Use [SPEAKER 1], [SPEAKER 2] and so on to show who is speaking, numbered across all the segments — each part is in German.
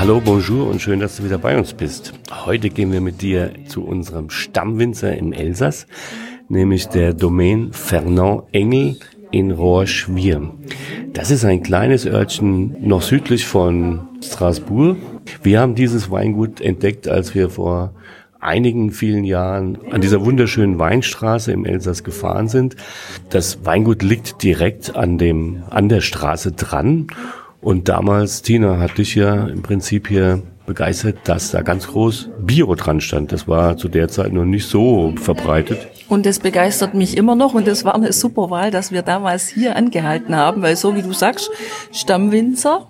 [SPEAKER 1] Hallo, bonjour und schön, dass du wieder bei uns bist. Heute gehen wir mit dir zu unserem Stammwinzer im Elsass, nämlich der Domain Fernand Engel in Rohrschwier. Das ist ein kleines Örtchen noch südlich von Straßburg. Wir haben dieses Weingut entdeckt, als wir vor einigen vielen Jahren an dieser wunderschönen Weinstraße im Elsass gefahren sind. Das Weingut liegt direkt an dem, an der Straße dran und damals, Tina, hat dich ja im Prinzip hier begeistert, dass da ganz groß Bio dran stand. Das war zu der Zeit noch nicht so verbreitet.
[SPEAKER 2] Und das begeistert mich immer noch und das war eine super Wahl, dass wir damals hier angehalten haben, weil so wie du sagst, Stammwinzer,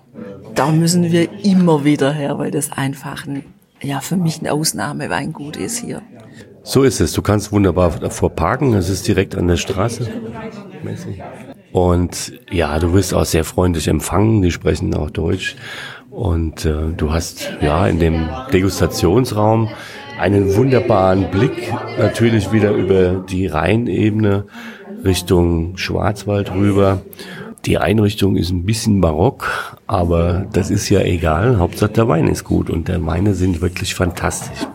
[SPEAKER 2] da müssen wir immer wieder her, weil das einfach ein, ja, für mich ein Ausnahmeweingut ist hier.
[SPEAKER 1] So ist es. Du kannst wunderbar davor parken. Es ist direkt an der Straße. Und ja, du wirst auch sehr freundlich empfangen. Die sprechen auch Deutsch. Und äh, du hast ja in dem Degustationsraum einen wunderbaren Blick natürlich wieder über die Rheinebene Richtung Schwarzwald rüber. Die Einrichtung ist ein bisschen barock, aber das ist ja egal. Hauptsache der Wein ist gut und der Weine sind wirklich fantastisch.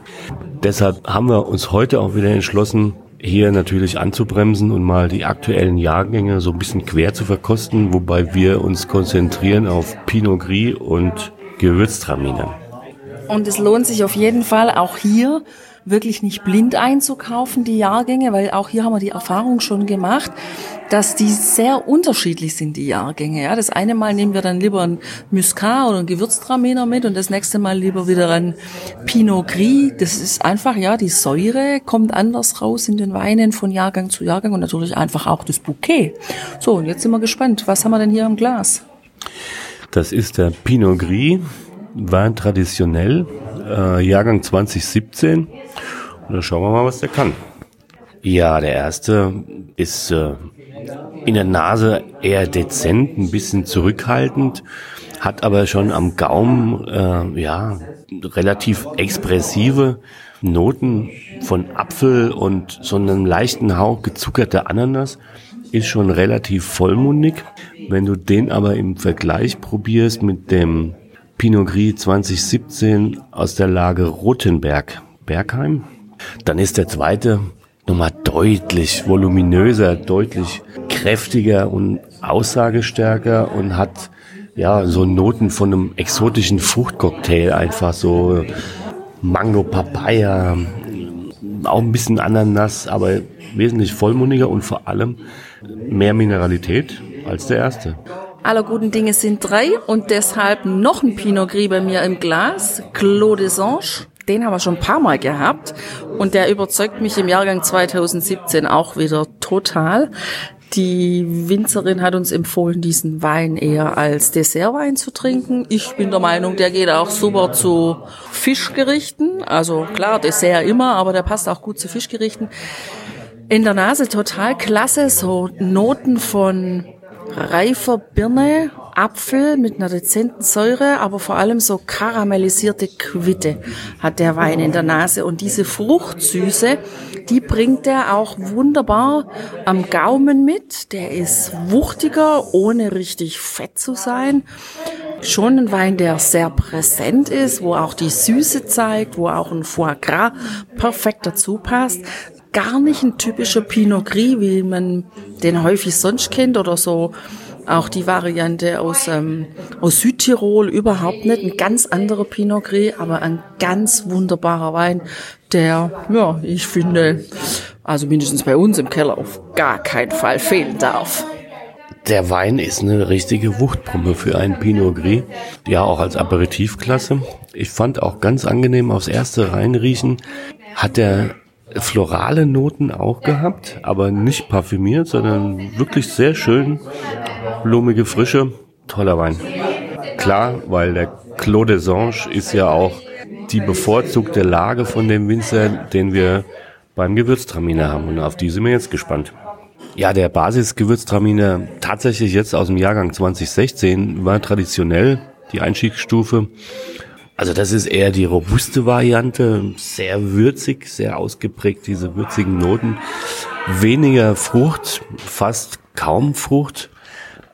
[SPEAKER 1] Deshalb haben wir uns heute auch wieder entschlossen, hier natürlich anzubremsen und mal die aktuellen Jahrgänge so ein bisschen quer zu verkosten, wobei wir uns konzentrieren auf Pinot Gris und Gewürztraminer.
[SPEAKER 2] Und es lohnt sich auf jeden Fall auch hier wirklich nicht blind einzukaufen, die Jahrgänge, weil auch hier haben wir die Erfahrung schon gemacht, dass die sehr unterschiedlich sind, die Jahrgänge. Ja, das eine Mal nehmen wir dann lieber ein Muscat oder ein Gewürztraminer mit und das nächste Mal lieber wieder ein Pinot Gris. Das ist einfach, ja, die Säure kommt anders raus in den Weinen von Jahrgang zu Jahrgang und natürlich einfach auch das Bouquet. So, und jetzt sind wir gespannt. Was haben wir denn hier im Glas?
[SPEAKER 1] Das ist der Pinot Gris, Wein traditionell, äh, Jahrgang 2017. Und dann schauen wir mal, was der kann. Ja, der erste ist äh, in der Nase eher dezent, ein bisschen zurückhaltend, hat aber schon am Gaumen äh, ja relativ expressive Noten von Apfel und so einem leichten Hauch gezuckerter Ananas. Ist schon relativ vollmundig. Wenn du den aber im Vergleich probierst mit dem Pinot Gris 2017 aus der Lage Rothenberg, Bergheim, dann ist der zweite nochmal deutlich voluminöser, deutlich kräftiger und aussagestärker und hat ja so Noten von einem exotischen Fruchtcocktail einfach so Mango, Papaya, auch ein bisschen Ananas, aber wesentlich vollmundiger und vor allem mehr Mineralität als der erste.
[SPEAKER 2] Aller guten Dinge sind drei und deshalb noch ein Pinot Gris bei mir im Glas, Clos des Anges. Den haben wir schon ein paar Mal gehabt und der überzeugt mich im Jahrgang 2017 auch wieder total. Die Winzerin hat uns empfohlen, diesen Wein eher als Dessertwein zu trinken. Ich bin der Meinung, der geht auch super zu Fischgerichten. Also klar, Dessert immer, aber der passt auch gut zu Fischgerichten. In der Nase total klasse, so Noten von reifer Birne, Apfel mit einer dezenten Säure, aber vor allem so karamellisierte Quitte hat der Wein in der Nase. Und diese Fruchtsüße, die bringt er auch wunderbar am Gaumen mit. Der ist wuchtiger, ohne richtig fett zu sein. Schon ein Wein, der sehr präsent ist, wo auch die Süße zeigt, wo auch ein Foie Gras perfekt dazu passt gar nicht ein typischer Pinot Gris, wie man den häufig sonst kennt oder so. Auch die Variante aus, ähm, aus Südtirol überhaupt nicht. Ein ganz anderer Pinot Gris, aber ein ganz wunderbarer Wein, der, ja, ich finde, also mindestens bei uns im Keller auf gar keinen Fall fehlen darf.
[SPEAKER 1] Der Wein ist eine richtige Wuchtpumpe für einen Pinot Gris. Ja, auch als Aperitivklasse. Ich fand auch ganz angenehm aufs erste reinriechen. Hat der florale Noten auch gehabt, aber nicht parfümiert, sondern wirklich sehr schön blumige Frische. Toller Wein. Klar, weil der Clos des Anges ist ja auch die bevorzugte Lage von dem Winzer, den wir beim Gewürztraminer haben. Und auf die sind wir jetzt gespannt. Ja, der Basis-Gewürztraminer tatsächlich jetzt aus dem Jahrgang 2016 war traditionell die Einstiegsstufe. Also das ist eher die robuste Variante, sehr würzig, sehr ausgeprägt, diese würzigen Noten. Weniger Frucht, fast kaum Frucht.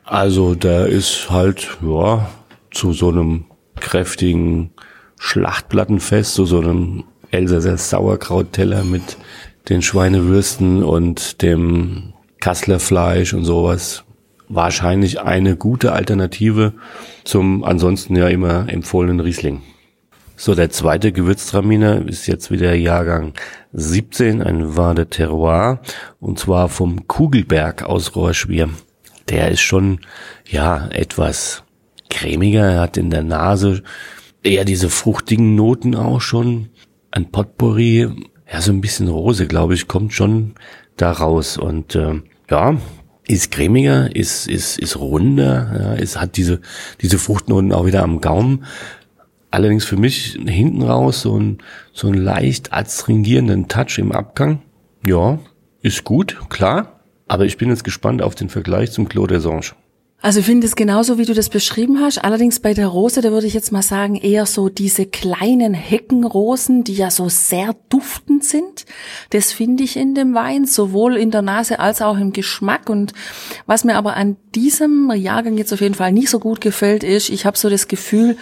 [SPEAKER 1] Also da ist halt, ja, zu so einem kräftigen Schlachtplattenfest, zu so einem Elsässer Sauerkrautteller mit den Schweinewürsten und dem Kassler Fleisch und sowas. Wahrscheinlich eine gute Alternative zum ansonsten ja immer empfohlenen Riesling. So, der zweite Gewürztraminer ist jetzt wieder Jahrgang 17, ein Vin de Terroir, und zwar vom Kugelberg aus Rohrschwier. Der ist schon, ja, etwas cremiger, er hat in der Nase eher diese fruchtigen Noten auch schon. Ein Potpourri, ja, so ein bisschen Rose, glaube ich, kommt schon da raus. Und äh, ja, ist cremiger, ist, ist, ist runder, ja, es hat diese, diese Fruchtnoten auch wieder am Gaumen. Allerdings für mich hinten raus so ein, so ein leicht adstringierenden Touch im Abgang. Ja, ist gut, klar. Aber ich bin jetzt gespannt auf den Vergleich zum Clos d'Azange.
[SPEAKER 2] Also ich finde es genauso, wie du das beschrieben hast. Allerdings bei der Rose, da würde ich jetzt mal sagen, eher so diese kleinen Heckenrosen, die ja so sehr duftend sind. Das finde ich in dem Wein, sowohl in der Nase als auch im Geschmack. Und was mir aber an diesem Jahrgang jetzt auf jeden Fall nicht so gut gefällt, ist, ich habe so das Gefühl,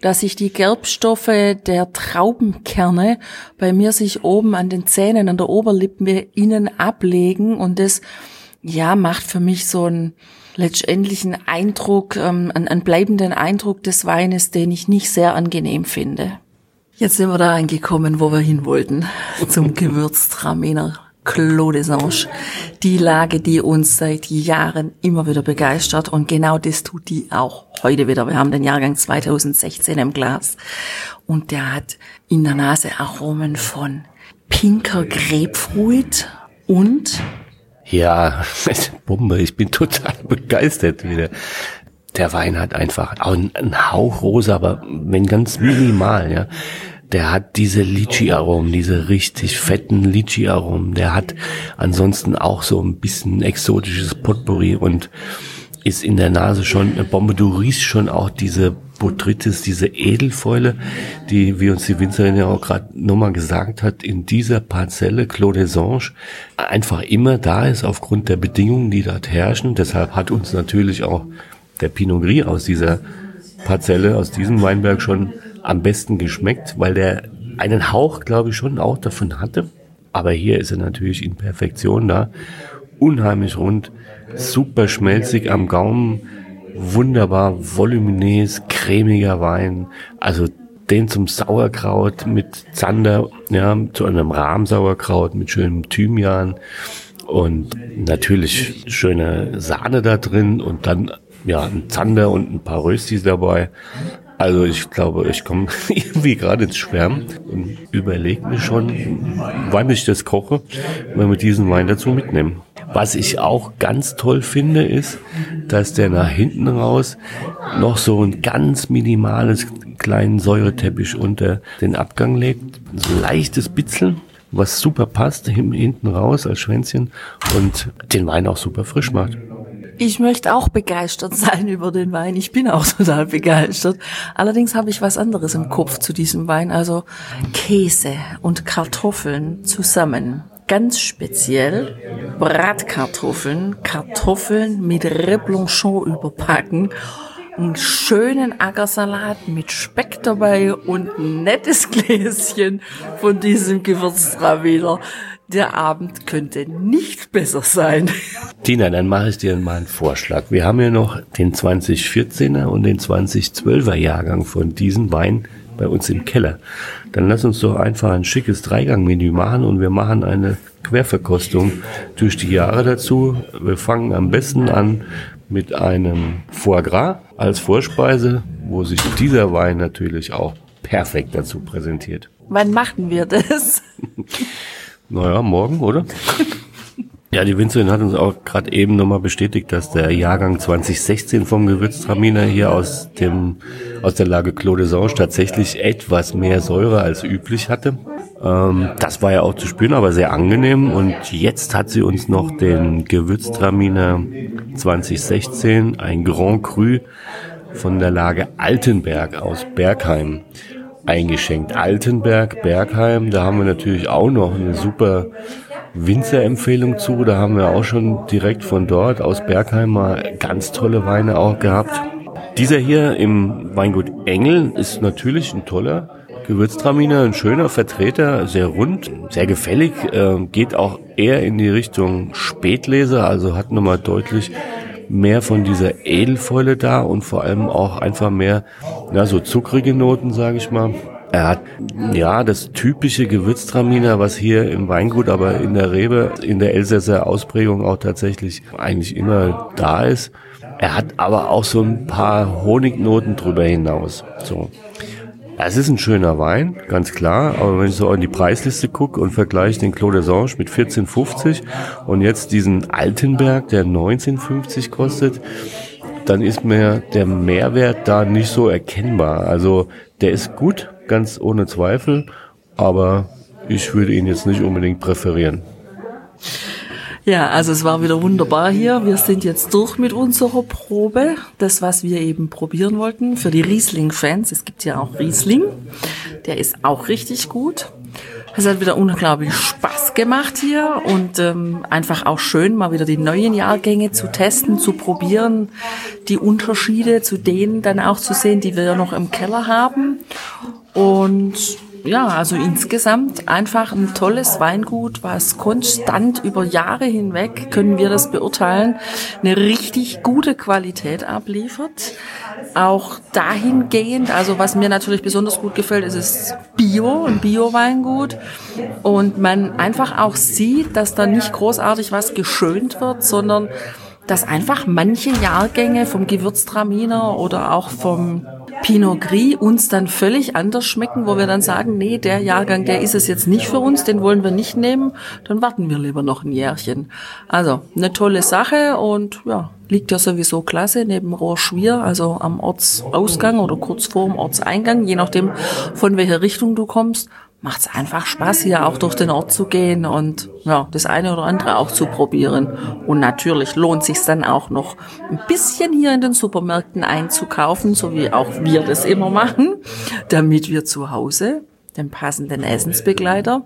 [SPEAKER 2] dass sich die Gerbstoffe der Traubenkerne bei mir sich oben an den Zähnen, an der Oberlippe innen ablegen. Und das, ja, macht für mich so ein letztendlichen Eindruck, ähm, einen, einen bleibenden Eindruck des Weines, den ich nicht sehr angenehm finde. Jetzt sind wir da angekommen, wo wir hin wollten, zum Gewürztraminer Clos. Die Lage, die uns seit Jahren immer wieder begeistert und genau das tut die auch heute wieder. Wir haben den Jahrgang 2016 im Glas und der hat in der Nase Aromen von pinker Grapefruit und
[SPEAKER 1] ja, Bombe, ich bin total begeistert wieder. Der Wein hat einfach einen Hauch rosa, aber wenn ganz minimal, ja. Der hat diese Litchi-Aromen, diese richtig fetten Litchi-Aromen. Der hat ansonsten auch so ein bisschen exotisches Potpourri und ist in der Nase schon Bombe. Du riechst schon auch diese Botrytis, diese Edelfäule, die, wie uns die Winzerin ja auch gerade nochmal gesagt hat, in dieser Parzelle Clos des Anges einfach immer da ist aufgrund der Bedingungen, die dort herrschen. Deshalb hat uns natürlich auch der Pinot Gris aus dieser Parzelle, aus diesem Weinberg schon am besten geschmeckt, weil der einen Hauch, glaube ich, schon auch davon hatte. Aber hier ist er natürlich in Perfektion da. Unheimlich rund, super schmelzig am Gaumen wunderbar voluminös, cremiger Wein. Also den zum Sauerkraut mit Zander, ja, zu einem Rahmsauerkraut mit schönem Thymian und natürlich schöne Sahne da drin und dann ja ein Zander und ein paar Röstis dabei. Also ich glaube, ich komme irgendwie gerade ins Schwärmen und überlege mir schon, wann ich das koche, wenn wir diesen Wein dazu mitnehmen. Was ich auch ganz toll finde, ist, dass der nach hinten raus noch so ein ganz minimales kleinen Säureteppich unter den Abgang legt. So leichtes Bitzeln, was super passt, hinten raus als Schwänzchen und den Wein auch super frisch macht.
[SPEAKER 2] Ich möchte auch begeistert sein über den Wein. Ich bin auch total begeistert. Allerdings habe ich was anderes im Kopf zu diesem Wein. Also Käse und Kartoffeln zusammen. Ganz speziell Bratkartoffeln, Kartoffeln mit Reblanchon überpacken einen schönen Ackersalat mit Speck dabei und ein nettes Gläschen von diesem Gewürztraminer. Der Abend könnte nicht besser sein.
[SPEAKER 1] Tina, dann mache ich dir mal einen Vorschlag. Wir haben ja noch den 2014er und den 2012er Jahrgang von diesem Wein bei uns im Keller. Dann lass uns doch einfach ein schickes Dreigang-Menü machen und wir machen eine Querverkostung durch die Jahre dazu. Wir fangen am besten an mit einem Foie Gras als Vorspeise, wo sich dieser Wein natürlich auch perfekt dazu präsentiert.
[SPEAKER 2] Wann machen wir das?
[SPEAKER 1] Naja, morgen, oder? Ja, die Winzerin hat uns auch gerade eben nochmal bestätigt, dass der Jahrgang 2016 vom Gewürztraminer hier aus dem aus der Lage Clos de Sange tatsächlich etwas mehr Säure als üblich hatte. Ähm, das war ja auch zu spüren, aber sehr angenehm. Und jetzt hat sie uns noch den Gewürztraminer 2016, ein Grand Cru von der Lage Altenberg aus Bergheim eingeschenkt. Altenberg, Bergheim, da haben wir natürlich auch noch eine super Winzerempfehlung zu. Da haben wir auch schon direkt von dort aus Bergheim mal ganz tolle Weine auch gehabt. Dieser hier im Weingut Engel ist natürlich ein toller Gewürztraminer, ein schöner Vertreter, sehr rund, sehr gefällig, äh, geht auch eher in die Richtung Spätleser, also hat nochmal deutlich mehr von dieser Edelfäule da und vor allem auch einfach mehr, na, so zuckrige Noten, sage ich mal. Er hat ja das typische Gewürztraminer, was hier im Weingut, aber in der Rebe, in der Elsässer Ausprägung auch tatsächlich eigentlich immer da ist. Er hat aber auch so ein paar Honignoten drüber hinaus. So. Es ist ein schöner Wein, ganz klar, aber wenn ich so in die Preisliste gucke und vergleiche den Clos d'Azange mit 14,50 und jetzt diesen Altenberg, der 19,50 kostet, dann ist mir der Mehrwert da nicht so erkennbar. Also der ist gut, ganz ohne Zweifel, aber ich würde ihn jetzt nicht unbedingt präferieren.
[SPEAKER 2] Ja, also es war wieder wunderbar hier. Wir sind jetzt durch mit unserer Probe. Das, was wir eben probieren wollten für die Riesling-Fans. Es gibt ja auch Riesling. Der ist auch richtig gut. Es hat wieder unglaublich Spaß gemacht hier und ähm, einfach auch schön, mal wieder die neuen Jahrgänge zu testen, zu probieren, die Unterschiede zu denen dann auch zu sehen, die wir ja noch im Keller haben. Und ja, also insgesamt einfach ein tolles Weingut, was konstant über Jahre hinweg, können wir das beurteilen, eine richtig gute Qualität abliefert. Auch dahingehend, also was mir natürlich besonders gut gefällt, ist es Bio, ein Bio-Weingut. Und man einfach auch sieht, dass da nicht großartig was geschönt wird, sondern dass einfach manche Jahrgänge vom Gewürztraminer oder auch vom Pinot Gris uns dann völlig anders schmecken, wo wir dann sagen, nee, der Jahrgang, der ist es jetzt nicht für uns, den wollen wir nicht nehmen, dann warten wir lieber noch ein Jährchen. Also eine tolle Sache und ja, liegt ja sowieso klasse neben Rohrschwier, also am Ortsausgang oder kurz vor dem Ortseingang, je nachdem von welcher Richtung du kommst macht es einfach Spaß, hier auch durch den Ort zu gehen und ja, das eine oder andere auch zu probieren. Und natürlich lohnt sich dann auch noch ein bisschen hier in den Supermärkten einzukaufen, so wie auch wir das immer machen, damit wir zu Hause den passenden Essensbegleiter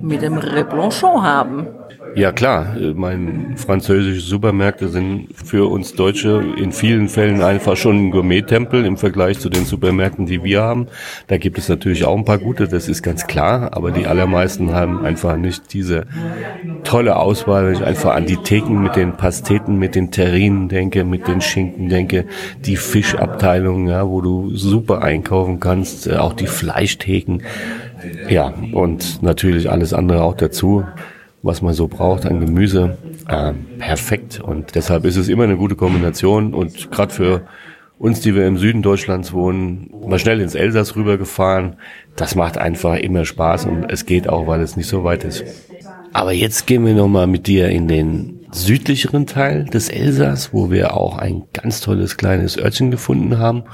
[SPEAKER 2] mit dem Reblanchon haben.
[SPEAKER 1] Ja klar, mein französische Supermärkte sind für uns Deutsche in vielen Fällen einfach schon ein Gourmet-Tempel im Vergleich zu den Supermärkten, die wir haben. Da gibt es natürlich auch ein paar gute, das ist ganz klar, aber die allermeisten haben einfach nicht diese tolle Auswahl, wenn ich einfach an die Theken mit den Pasteten, mit den Terrinen denke, mit den Schinken denke, die Fischabteilung, ja, wo du super einkaufen kannst, äh, auch die Fleischtheken. Ja, und natürlich alles andere auch dazu was man so braucht an Gemüse, äh, perfekt. Und deshalb ist es immer eine gute Kombination. Und gerade für uns, die wir im Süden Deutschlands wohnen, mal schnell ins Elsass rübergefahren, das macht einfach immer Spaß und es geht auch, weil es nicht so weit ist. Aber jetzt gehen wir nochmal mit dir in den südlicheren Teil des Elsass, wo wir auch ein ganz tolles kleines Örtchen gefunden haben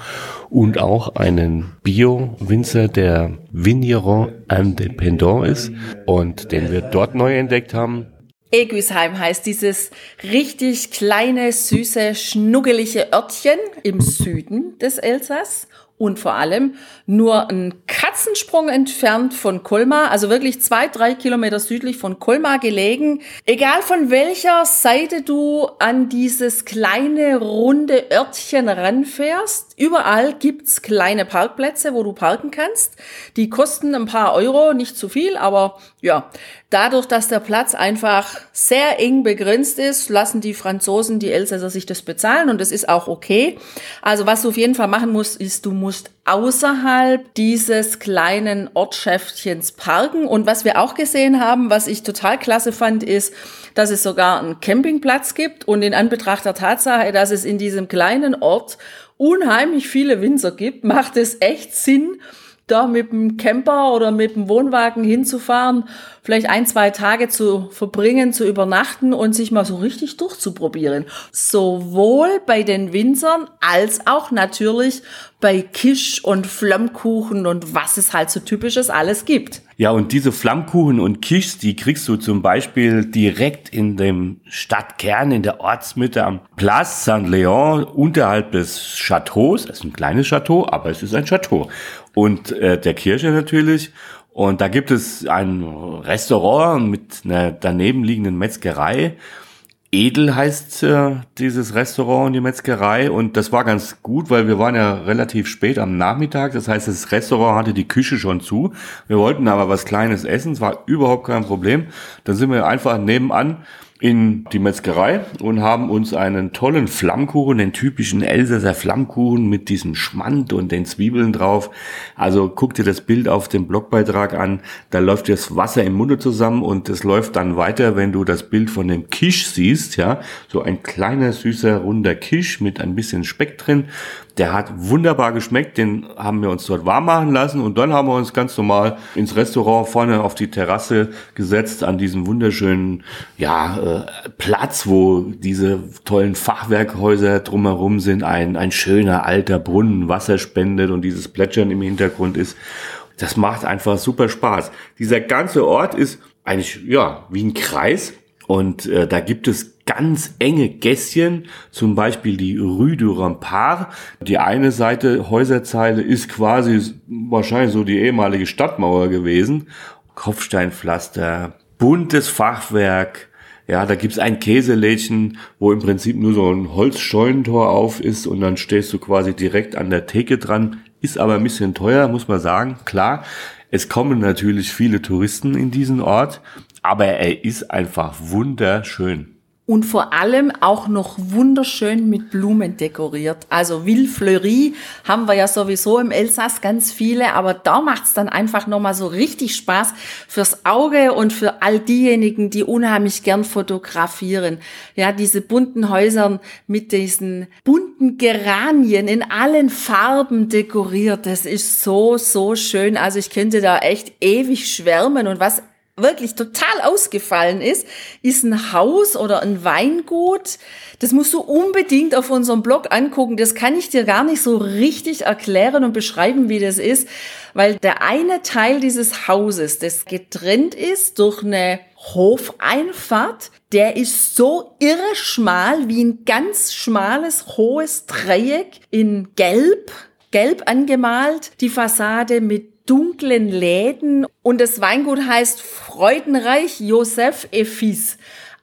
[SPEAKER 1] und auch einen Bio-Winzer, der Vigneron Independant ist und den wir dort neu entdeckt haben.
[SPEAKER 2] Egüsheim heißt dieses richtig kleine, süße, schnuggelige Örtchen im Süden des Elsass und vor allem nur ein Katzensprung entfernt von Colmar, also wirklich zwei, drei Kilometer südlich von Colmar gelegen. Egal von welcher Seite du an dieses kleine, runde Örtchen ranfährst, überall gibt's kleine Parkplätze, wo du parken kannst. Die kosten ein paar Euro, nicht zu viel, aber ja, dadurch, dass der Platz einfach sehr eng begrenzt ist, lassen die Franzosen, die Elsässer sich das bezahlen und das ist auch okay. Also was du auf jeden Fall machen musst, ist, du musst außerhalb dieses kleinen Ortschäftchens parken. Und was wir auch gesehen haben, was ich total klasse fand, ist, dass es sogar einen Campingplatz gibt und in Anbetracht der Tatsache, dass es in diesem kleinen Ort unheimlich viele Winzer gibt, macht es echt Sinn, da mit dem Camper oder mit dem Wohnwagen hinzufahren, vielleicht ein, zwei Tage zu verbringen, zu übernachten und sich mal so richtig durchzuprobieren. Sowohl bei den Winzern als auch natürlich bei Kisch und Flammkuchen und was es halt so typisches alles gibt.
[SPEAKER 1] Ja, und diese Flammkuchen und Kischs, die kriegst du zum Beispiel direkt in dem Stadtkern, in der Ortsmitte am Place Saint-Léon, unterhalb des Chateaus. Es ist ein kleines Chateau, aber es ist ein Chateau. Und äh, der Kirche natürlich. Und da gibt es ein Restaurant mit einer daneben liegenden Metzgerei. Edel heißt äh, dieses Restaurant und die Metzgerei und das war ganz gut, weil wir waren ja relativ spät am Nachmittag. Das heißt, das Restaurant hatte die Küche schon zu. Wir wollten aber was Kleines essen, es war überhaupt kein Problem. Dann sind wir einfach nebenan in die Metzgerei und haben uns einen tollen Flammkuchen, den typischen Elsässer Flammkuchen mit diesem Schmand und den Zwiebeln drauf. Also guck dir das Bild auf dem Blogbeitrag an, da läuft das Wasser im Munde zusammen und es läuft dann weiter, wenn du das Bild von dem Kisch siehst, ja, so ein kleiner süßer runder Kisch mit ein bisschen Speck drin der hat wunderbar geschmeckt, den haben wir uns dort warm machen lassen und dann haben wir uns ganz normal ins Restaurant vorne auf die Terrasse gesetzt an diesem wunderschönen ja, äh, Platz, wo diese tollen Fachwerkhäuser drumherum sind, ein, ein schöner alter Brunnen Wasser spendet und dieses Plätschern im Hintergrund ist. Das macht einfach super Spaß. Dieser ganze Ort ist eigentlich ja wie ein Kreis und äh, da gibt es ganz enge Gässchen, zum Beispiel die Rue du Rempart. Die eine Seite Häuserzeile ist quasi wahrscheinlich so die ehemalige Stadtmauer gewesen. Kopfsteinpflaster, buntes Fachwerk, ja, da gibt's ein Käselädchen, wo im Prinzip nur so ein Holzscheunentor auf ist und dann stehst du quasi direkt an der Theke dran. Ist aber ein bisschen teuer, muss man sagen. Klar, es kommen natürlich viele Touristen in diesen Ort, aber er ist einfach wunderschön
[SPEAKER 2] und vor allem auch noch wunderschön mit Blumen dekoriert. Also Villefleurie haben wir ja sowieso im Elsass ganz viele, aber da macht's dann einfach nochmal so richtig Spaß fürs Auge und für all diejenigen, die unheimlich gern fotografieren. Ja, diese bunten Häuser mit diesen bunten Geranien in allen Farben dekoriert. Das ist so, so schön. Also ich könnte da echt ewig schwärmen und was wirklich total ausgefallen ist, ist ein Haus oder ein Weingut. Das musst du unbedingt auf unserem Blog angucken. Das kann ich dir gar nicht so richtig erklären und beschreiben, wie das ist, weil der eine Teil dieses Hauses, das getrennt ist durch eine Hofeinfahrt, der ist so irre schmal wie ein ganz schmales, hohes Dreieck in Gelb, gelb angemalt, die Fassade mit dunklen Läden und das Weingut heißt Freudenreich Josef Efis.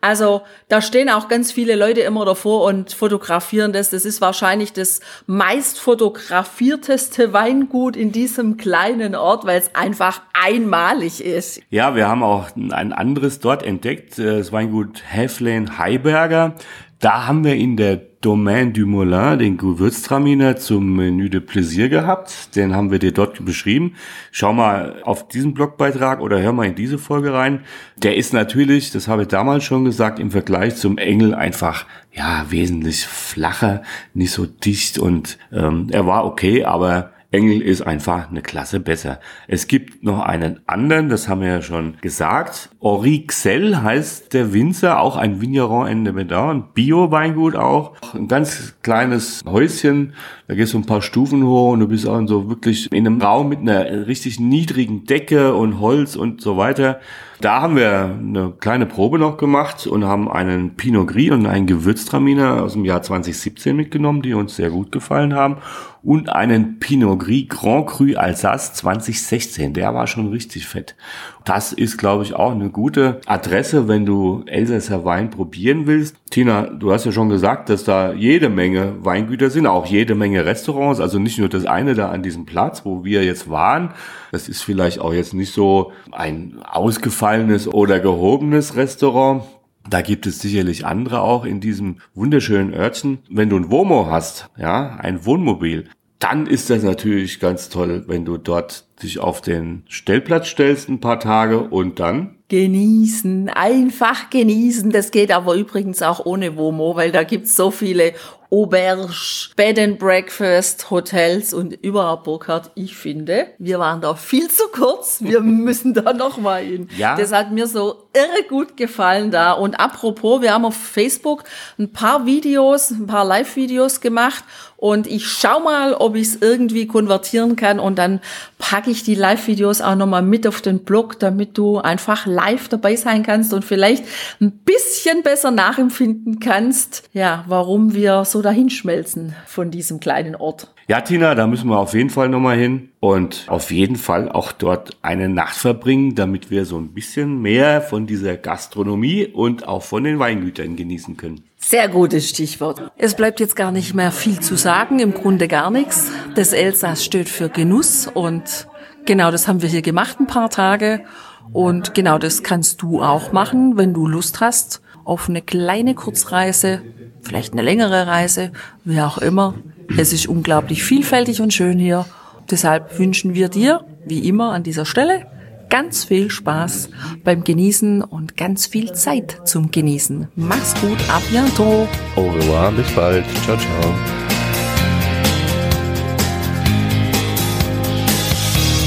[SPEAKER 2] Also da stehen auch ganz viele Leute immer davor und fotografieren das. Das ist wahrscheinlich das meist fotografierteste Weingut in diesem kleinen Ort, weil es einfach einmalig ist.
[SPEAKER 1] Ja, wir haben auch ein anderes dort entdeckt, das Weingut Häflein Heiberger. Da haben wir in der Domaine du Moulin, den Gewürztraminer zum Menü de Plaisir gehabt. Den haben wir dir dort beschrieben. Schau mal auf diesen Blogbeitrag oder hör mal in diese Folge rein. Der ist natürlich, das habe ich damals schon gesagt, im Vergleich zum Engel einfach ja wesentlich flacher, nicht so dicht und ähm, er war okay, aber Engel ist einfach eine Klasse besser. Es gibt noch einen anderen, das haben wir ja schon gesagt. Orixel heißt der Winzer, auch ein Vigneron in der Medan, Bio-Weingut auch. Ein ganz kleines Häuschen, da gehst du ein paar Stufen hoch und du bist auch so wirklich in einem Raum mit einer richtig niedrigen Decke und Holz und so weiter. Da haben wir eine kleine Probe noch gemacht und haben einen Pinot Gris und einen Gewürztraminer aus dem Jahr 2017 mitgenommen, die uns sehr gut gefallen haben. Und einen Pinot Gris Grand Cru Alsace 2016. Der war schon richtig fett. Das ist, glaube ich, auch eine gute Adresse, wenn du Elsässer Wein probieren willst. Tina, du hast ja schon gesagt, dass da jede Menge Weingüter sind, auch jede Menge Restaurants. Also nicht nur das eine da an diesem Platz, wo wir jetzt waren. Das ist vielleicht auch jetzt nicht so ein ausgefallenes oder gehobenes Restaurant. Da gibt es sicherlich andere auch in diesem wunderschönen Örtchen. Wenn du ein Womo hast, ja, ein Wohnmobil, dann ist das natürlich ganz toll, wenn du dort dich auf den Stellplatz stellst ein paar Tage und dann
[SPEAKER 2] genießen, einfach genießen. Das geht aber übrigens auch ohne WOMO, weil da gibt's so viele Auberge, Bed and Breakfast, Hotels und überhaupt Burkhardt, ich finde, wir waren da viel zu kurz. Wir müssen da noch mal hin. Ja. Das hat mir so irre gut gefallen da. Und apropos, wir haben auf Facebook ein paar Videos, ein paar Live-Videos gemacht und ich schau mal, ob ich es irgendwie konvertieren kann und dann packe ich die Live-Videos auch nochmal mit auf den Blog, damit du einfach live dabei sein kannst und vielleicht ein bisschen besser nachempfinden kannst, ja, warum wir so dahinschmelzen von diesem kleinen Ort.
[SPEAKER 1] Ja, Tina, da müssen wir auf jeden Fall nochmal hin und auf jeden Fall auch dort eine Nacht verbringen, damit wir so ein bisschen mehr von dieser Gastronomie und auch von den Weingütern genießen können.
[SPEAKER 2] Sehr gutes Stichwort. Es bleibt jetzt gar nicht mehr viel zu sagen, im Grunde gar nichts. Das Elsass steht für Genuss und genau das haben wir hier gemacht ein paar Tage und genau das kannst du auch machen, wenn du Lust hast auf eine kleine Kurzreise, vielleicht eine längere Reise, wie auch immer. Es ist unglaublich vielfältig und schön hier. Deshalb wünschen wir dir, wie immer an dieser Stelle, ganz viel Spaß beim Genießen und ganz viel Zeit zum Genießen. Mach's gut, à bientôt.
[SPEAKER 1] Au revoir, bis bald. Ciao, ciao.